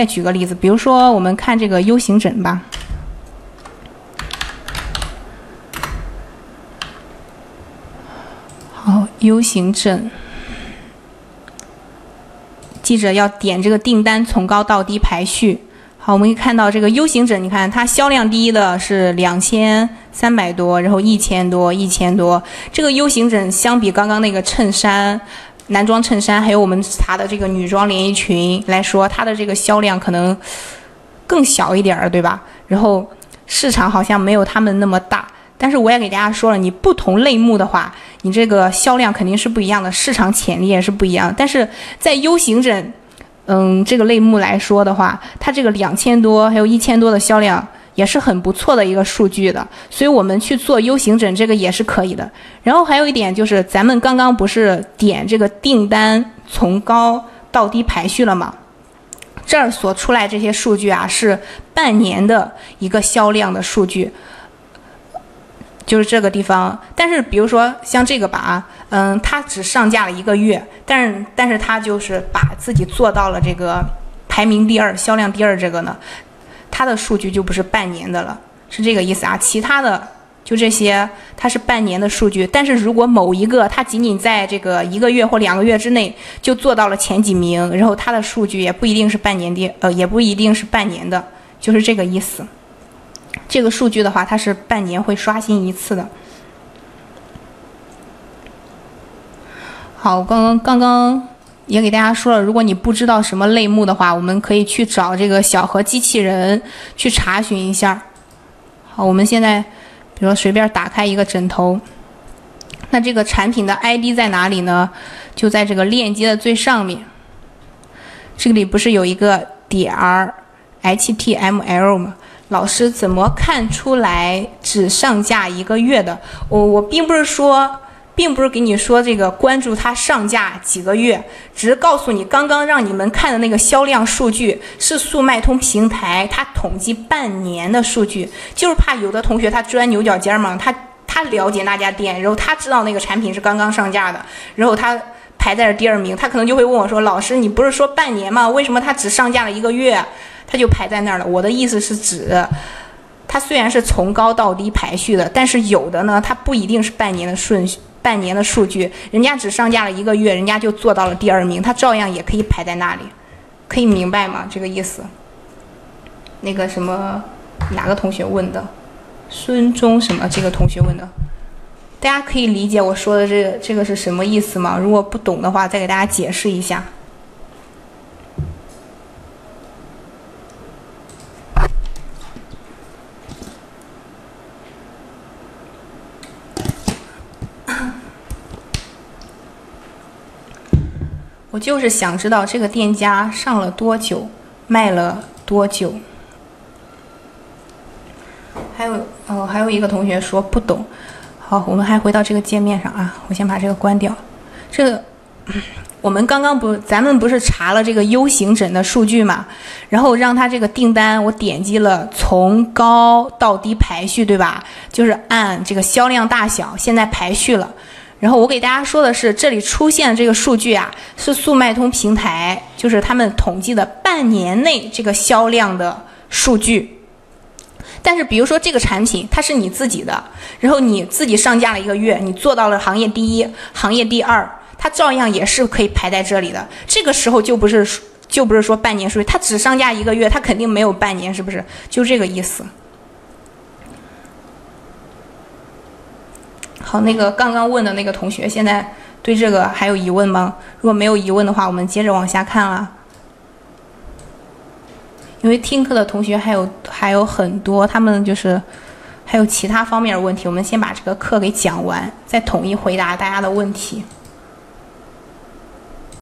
再举个例子，比如说我们看这个 U 型枕吧。好，U 型枕，记着要点这个订单从高到低排序。好，我们可以看到这个 U 型枕，你看它销量第一的是两千三百多，然后一千多，一千多。这个 U 型枕相比刚刚那个衬衫、男装衬衫，还有我们查的这个女装连衣裙来说，它的这个销量可能更小一点儿，对吧？然后市场好像没有他们那么大。但是我也给大家说了，你不同类目的话，你这个销量肯定是不一样的，市场潜力也是不一样。但是在 U 型枕，嗯，这个类目来说的话，它这个两千多还有一千多的销量也是很不错的一个数据的。所以我们去做 U 型枕这个也是可以的。然后还有一点就是，咱们刚刚不是点这个订单从高到低排序了吗？这儿所出来这些数据啊，是半年的一个销量的数据。就是这个地方，但是比如说像这个吧，嗯，它只上架了一个月，但是但是它就是把自己做到了这个排名第二、销量第二这个呢，它的数据就不是半年的了，是这个意思啊。其他的就这些，它是半年的数据，但是如果某一个它仅仅在这个一个月或两个月之内就做到了前几名，然后它的数据也不一定是半年的，呃，也不一定是半年的，就是这个意思。这个数据的话，它是半年会刷新一次的。好，刚刚刚刚也给大家说了，如果你不知道什么类目的话，我们可以去找这个小盒机器人去查询一下。好，我们现在比如说随便打开一个枕头，那这个产品的 ID 在哪里呢？就在这个链接的最上面。这里不是有一个点儿 HTML 吗？老师怎么看出来只上架一个月的？我我并不是说，并不是给你说这个关注它上架几个月，只是告诉你刚刚让你们看的那个销量数据是速卖通平台它统计半年的数据，就是怕有的同学他钻牛角尖嘛，他他了解那家店，然后他知道那个产品是刚刚上架的，然后他排在了第二名，他可能就会问我说：“老师，你不是说半年吗？为什么他只上架了一个月？”他就排在那儿了。我的意思是指，它虽然是从高到低排序的，但是有的呢，它不一定是半年的顺序，半年的数据，人家只上架了一个月，人家就做到了第二名，他照样也可以排在那里，可以明白吗？这个意思？那个什么，哪个同学问的？孙中什么？这个同学问的，大家可以理解我说的这个这个是什么意思吗？如果不懂的话，再给大家解释一下。就是想知道这个店家上了多久，卖了多久。还有哦，还有一个同学说不懂。好，我们还回到这个界面上啊，我先把这个关掉。这个我们刚刚不，咱们不是查了这个 U 型枕的数据嘛？然后让他这个订单，我点击了从高到低排序，对吧？就是按这个销量大小，现在排序了。然后我给大家说的是，这里出现这个数据啊，是速卖通平台，就是他们统计的半年内这个销量的数据。但是，比如说这个产品它是你自己的，然后你自己上架了一个月，你做到了行业第一、行业第二，它照样也是可以排在这里的。这个时候就不是就不是说半年数据，它只上架一个月，它肯定没有半年，是不是？就这个意思。好，那个刚刚问的那个同学，现在对这个还有疑问吗？如果没有疑问的话，我们接着往下看了。因为听课的同学还有还有很多，他们就是还有其他方面的问题，我们先把这个课给讲完，再统一回答大家的问题。